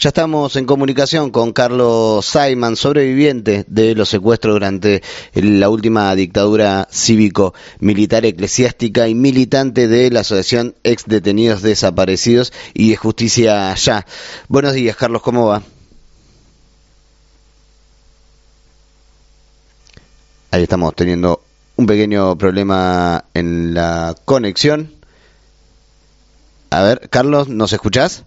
Ya estamos en comunicación con Carlos Simon, sobreviviente de los secuestros durante la última dictadura cívico-militar eclesiástica y militante de la Asociación Ex Detenidos Desaparecidos y de Justicia Ya. Buenos días, Carlos, ¿cómo va? Ahí estamos teniendo un pequeño problema en la conexión. A ver, Carlos, ¿nos escuchás?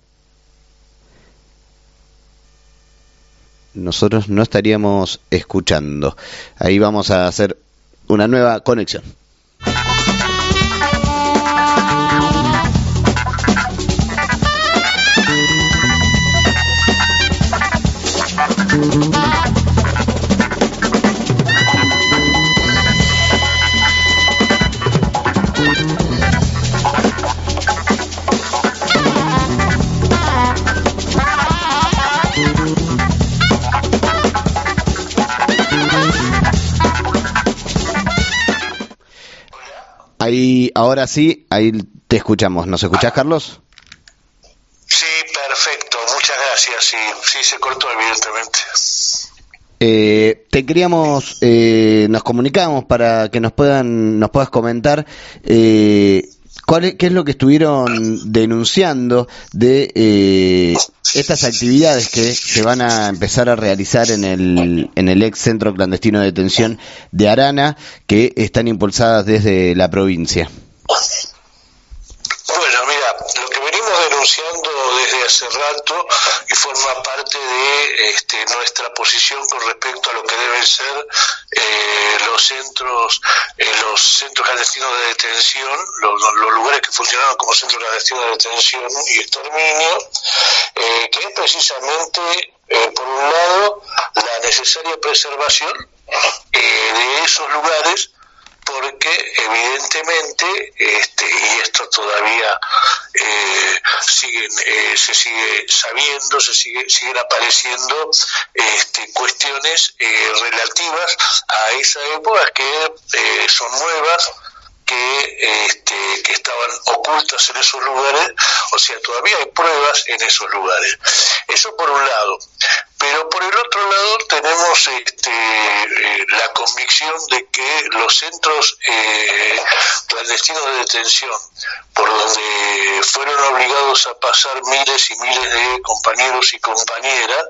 Nosotros no estaríamos escuchando. Ahí vamos a hacer una nueva conexión. Ahí, ahora sí, ahí te escuchamos. ¿Nos escuchás, Carlos? Sí, perfecto. Muchas gracias. Sí, sí se cortó, evidentemente. Eh, te queríamos, eh, nos comunicamos para que nos puedan, nos puedas comentar eh, cuál qué es lo que estuvieron denunciando de eh, estas actividades que se van a empezar a realizar en el, en el ex centro clandestino de detención de Arana, que están impulsadas desde la provincia. Bueno, mira, denunciando desde hace rato y forma parte de este, nuestra posición con respecto a lo que deben ser eh, los centros eh, los centros clandestinos de detención, los, los, lugares que funcionaban como centros clandestinos de detención y exterminio, eh, que es precisamente, eh, por un lado, la necesaria preservación eh, de esos lugares porque evidentemente este, y esto todavía eh, eh, se sigue sabiendo, se sigue, siguen apareciendo este, cuestiones eh, relativas a esa época que son nuevas, que, este, que estaban ocultas en esos lugares, o sea, todavía hay pruebas en esos lugares. Eso por un lado. Pero por el otro lado tenemos convicción de que los centros eh, clandestinos de detención, por donde fueron obligados a pasar miles y miles de compañeros y compañeras,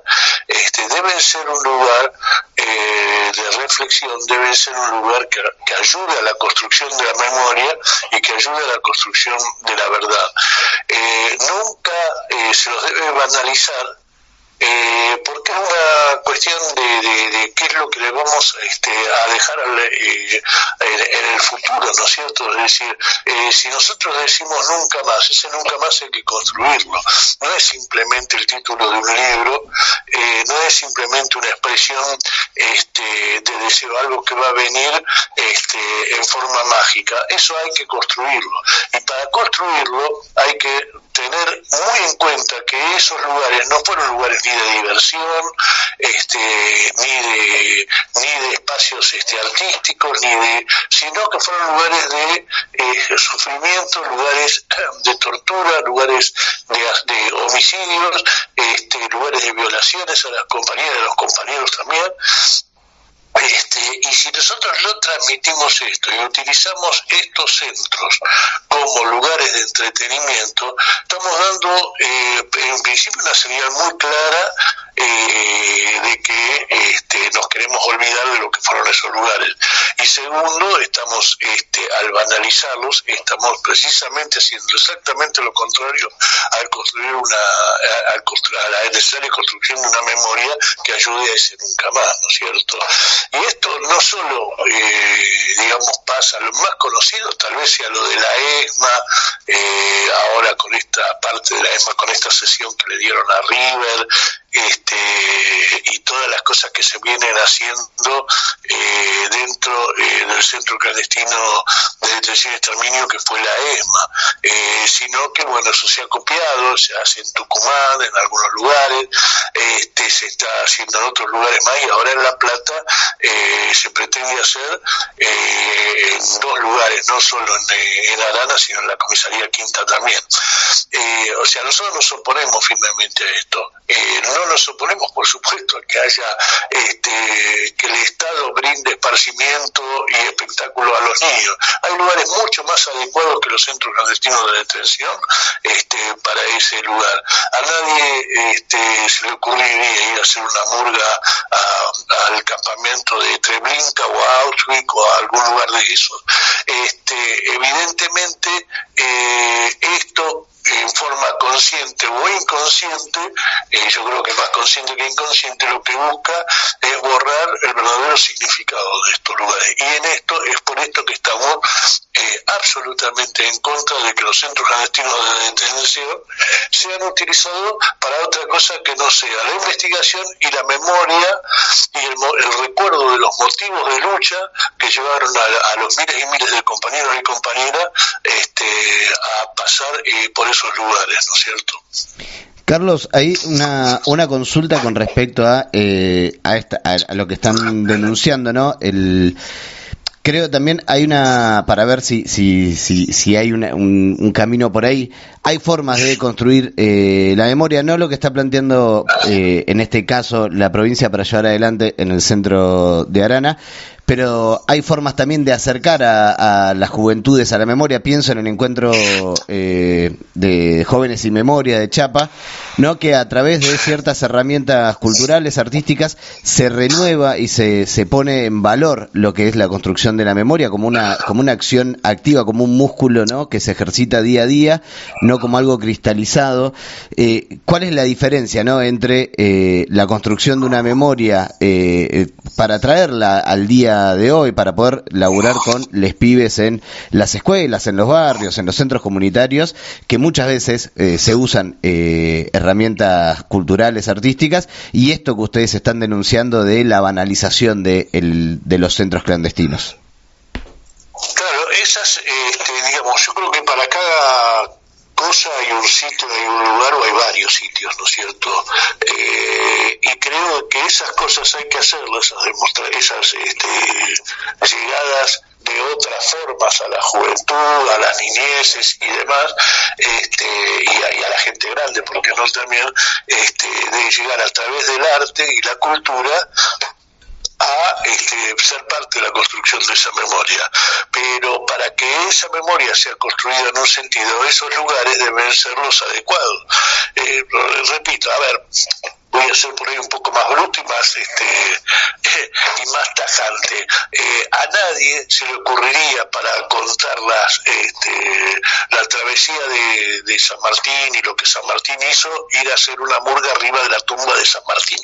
este, deben ser un lugar eh, de reflexión, deben ser un lugar que, que ayude a la construcción de la memoria y que ayude a la construcción de la verdad. Eh, nunca eh, se los debe banalizar eh, porque es una cuestión de, de, qué es lo que le vamos este, a dejar al, eh, en, el futuro, ¿no es cierto? Es decir, eh, si nosotros decimos nunca más, ese nunca más hay que construirlo. No es simplemente el título de un libro, eh, no es simplemente una expresión este, de deseo, algo que va a venir este, en forma mágica. Eso hay que construirlo. Y para construirlo hay que tener muy en cuenta que esos lugares no fueron lugares ni de diversión, este, ni de ni de espacios este, artísticos, ni de, sino que fueron lugares de eh, sufrimiento, lugares de tortura, lugares de, de homicidios, este, lugares de violaciones a las compañeras, a los compañeros también, este, y si nosotros no transmitimos esto y utilizamos estos centros como lugares de entretenimiento, estamos dando eh, en principio una señal muy clara eh, de que este, nos queremos olvidar de lo que fueron esos lugares. Y segundo, estamos este, al banalizarlos, estamos precisamente haciendo exactamente lo contrario al construir una, al a la necesaria construcción de una memoria que ayude a ese nunca más, ¿no es cierto? Y esto no solo, eh, digamos, pasa, lo más conocido tal vez sea lo de la ESMA, eh, ahora con esta parte de la ESMA, con esta sesión que le dieron a River, este, y todas las cosas que se vienen haciendo eh, dentro eh, del centro clandestino de detención y exterminio que fue la ESMA, eh, sino que bueno, eso se ha copiado, se hace en Tucumán, en algunos lugares, este, se está haciendo en otros lugares más y ahora en La Plata eh, se pretende hacer eh, en dos lugares, no solo en, en, Arana, sino en la comisaría Quinta también. o sea, nosotros nos oponemos firmemente a esto. no nos oponemos, por supuesto, a que haya este, que el Estado brinde esparcimiento y espectáculo a los niños. Hay lugares mucho más adecuados que los centros clandestinos de detención este, para ese lugar. A nadie este, se le ocurriría ir a hacer una murga al campamento de Treblinka o a Auschwitz o a algún lugar de esos. Este, evidentemente, eh, esto en forma consciente o inconsciente, eh, yo creo que más consciente que inconsciente, lo que busca es borrar el verdadero significado de estos lugares. Y en esto es por esto que estamos eh, absolutamente en contra de que los centros clandestinos de detención sean utilizados para otra cosa que no sea la investigación y la memoria y el, recuerdo de los motivos de lucha que llevaron a, los miles y miles de compañeros y compañeras este, a pasar eh, por esos lugares, ¿no es cierto? Carlos, hay una, una consulta con respecto a, eh, a, esta, a, lo que están denunciando, ¿no? El, creo también hay una, para ver si, si, si, si hay un, un, camino por ahí, hay formas de construir eh, la memoria, no lo que está planteando eh, en este caso la provincia para llevar adelante en el centro de Arana, pero hay formas también de acercar a, las juventudes a la memoria. Pienso en el encuentro eh, de jóvenes y memoria de Chapa, ¿no? que a través de ciertas herramientas culturales, artísticas, se renueva y se, se pone en valor lo que es la construcción de la memoria como una, como una acción activa, como un músculo ¿no? que se ejercita día a día, no como algo cristalizado. Eh, ¿Cuál es la diferencia ¿no? entre eh, la construcción de una memoria para traerla al día de hoy para poder laburar con les pibes en las escuelas, en los barrios, en los centros comunitarios, que muchas veces eh, se usan eh, herramientas culturales, artísticas, y esto que ustedes están denunciando de la banalización de, de los centros clandestinos. Claro, esas, este, digamos, yo creo que para cada cosa hay un sitio, hay un lugar o hay varios sitios, ¿no es cierto? Eh, y creo que esas cosas hay que hacerlas, esas este, llegadas de otras formas a la juventud, a las niñeces y demás, este, y, a, la gente grande, porque no también, este, de llegar a través del arte y la cultura a este, ser parte de la construcción de esa memoria. Pero para que esa memoria sea construida en un sentido, esos lugares deben ser los adecuados. Eh, repito, a ver, voy a ser por ahí un poco más bruto y más este y más tajante eh, a nadie se le ocurriría para contar las, este, la travesía de, de, San Martín y lo que San Martín hizo ir a hacer una murga arriba de la tumba de San Martín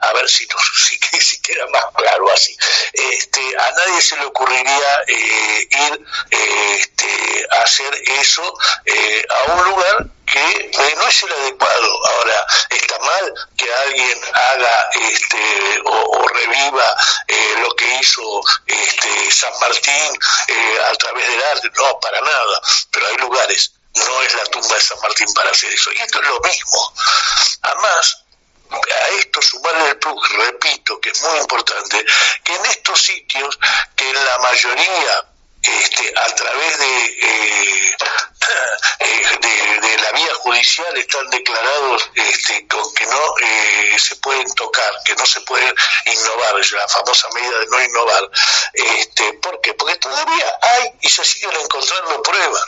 a ver si, nos, si, si queda más claro así este, a nadie se le ocurriría eh, ir eh, este, a hacer eso a un lugar que no es el adecuado. Ahora, está mal que alguien haga este, o, reviva eh, lo que hizo este, San Martín eh, a través del arte, no, para nada, pero hay lugares, no es la tumba de San Martín para hacer eso. Y esto es lo mismo. Además, a esto sumarle el plus, repito, que es muy importante, que en estos sitios, que en la mayoría este, a través de, eh, eh, de, la vía judicial están declarados este, con que no eh, se pueden tocar, que no se pueden innovar, la famosa medida de no innovar. Este, ¿Por qué? Porque todavía hay y se siguen encontrando pruebas.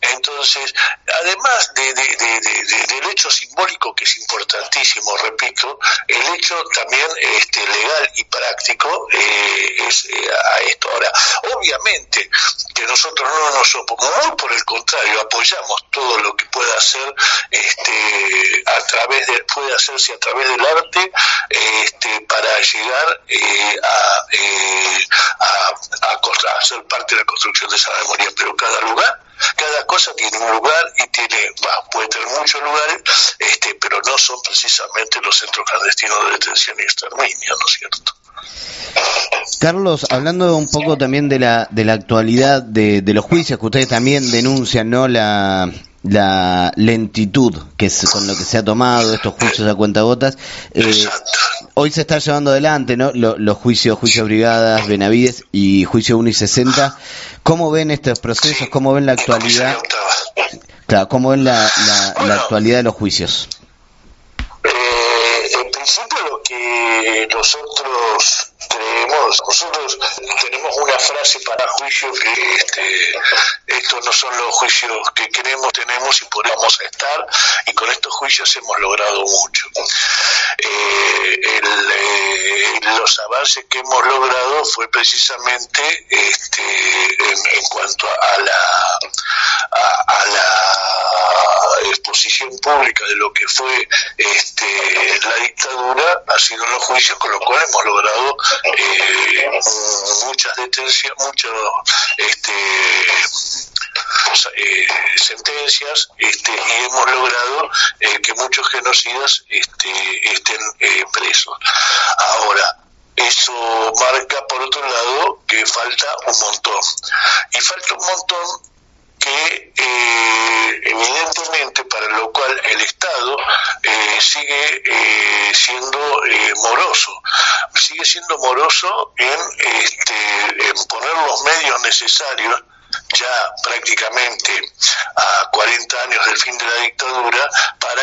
Entonces, además de, del hecho simbólico que es importantísimo, repito, el hecho también este, legal y práctico es a esto. Ahora, obviamente, que nosotros no nos oponemos, por el contrario, apoyamos todo lo que pueda hacer este, a través de, puede hacerse a través del arte este, para llegar eh, a, eh, a, a, ser parte de la construcción de esa memoria, pero cada lugar cada cosa tiene un lugar y tiene, puede tener muchos lugares, este, pero no son precisamente los centros clandestinos de detención y exterminio, ¿no es cierto? Carlos, hablando un poco también de la, de la actualidad de, de los juicios que ustedes también denuncian, ¿no? La, la lentitud que es con lo que se ha tomado estos juicios a cuentagotas. Eh, hoy se está llevando adelante ¿no? los juicios, juicios brigadas, Benavides y juicio 1 y 60. ¿Cómo ven estos procesos? ¿Cómo ven la actualidad? Claro, ¿cómo ven la, la, actualidad de los juicios? Eh, en principio lo que nosotros creemos, nosotros tenemos una frase para juicio que estos no son los juicios que queremos, tenemos y podemos estar, y con estos juicios hemos logrado mucho. Eh, eh, los avances que hemos logrado fue precisamente este, en, cuanto a la, a, la exposición pública de lo que fue este, la dictadura, ha sido en los juicios, con lo cual hemos logrado eh, muchas detenciones, muchos este, eh, sentencias este, y hemos logrado eh, que muchos genocidas este, estén eh, presos. Ahora, eso marca por otro lado que falta un montón. Y falta un montón que evidentemente para lo cual el Estado sigue siendo moroso, sigue siendo moroso en, este, en poner los medios necesarios ya prácticamente a 40 años del fin de la dictadura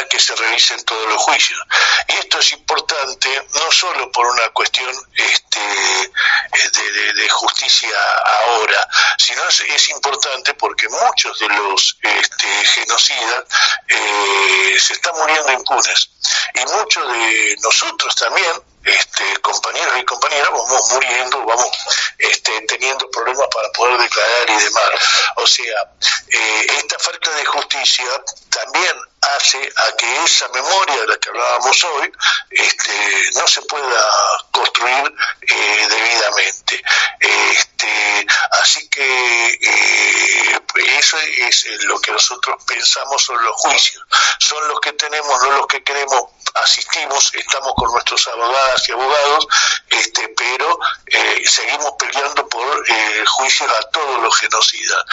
que se revisen todos los juicios. Y esto es importante no solo por una cuestión este, de, justicia ahora, sino es, importante porque muchos de los este, genocidas eh, se están muriendo impunes. Y muchos de nosotros también, este, compañeros y compañeras, vamos muriendo, vamos este, teniendo problemas para poder declarar y demás. O sea, eh, esta falta de justicia también hace a que esa memoria de la que hablábamos hoy este, no se pueda construir eh, debidamente. Este, así que eh, eso es lo que nosotros pensamos son los juicios, son los que tenemos, no los que queremos, asistimos, estamos con nuestros abogadas y abogados, este, pero eh, seguimos peleando por juicios a todos los genocidas.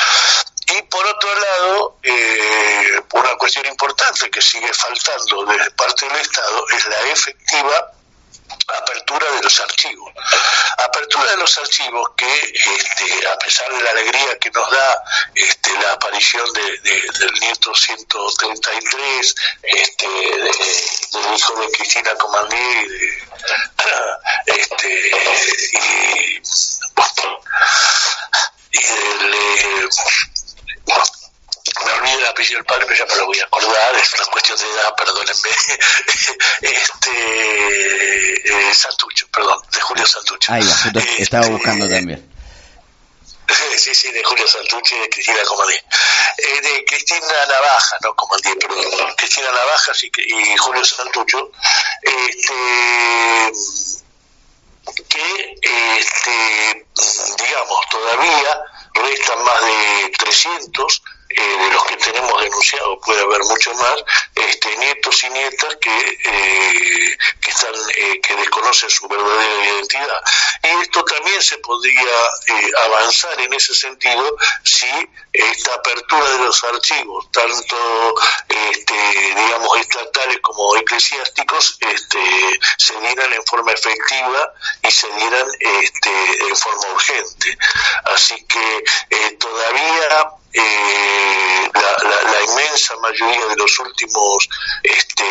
Y por otro lado, eh, una cuestión importante que sigue faltando de parte del Estado es la efectiva apertura de los archivos. Apertura de los archivos que, este, a pesar de la alegría que nos da este, la aparición de, del nieto 133, este, del hijo de Cristina Comandí de, este, y, y del... Eh, apellido del padre, pero ya me lo voy a acordar, es una cuestión de edad, perdónenme. este eh, Santucho, perdón, de Julio Santucho. Ahí este, estaba buscando también. Sí, sí, de Julio Santucho y de Cristina Comandí. Eh, de Cristina Navaja, no Comandí, perdón. Cristina Navaja y, Julio Santucho. Este, que, este, digamos, todavía restan más de 300 eh, de los que tenemos denunciados, puede haber mucho más, este, nietos y nietas que, eh, que, están, eh, que desconocen su verdadera identidad. Y esto también se podría avanzar en ese sentido si esta apertura de los archivos, tanto este, digamos estatales como eclesiásticos, este, se dieran en forma efectiva y se dieran este, en forma urgente. Así que todavía eh, la, la, la, inmensa mayoría de los últimos este,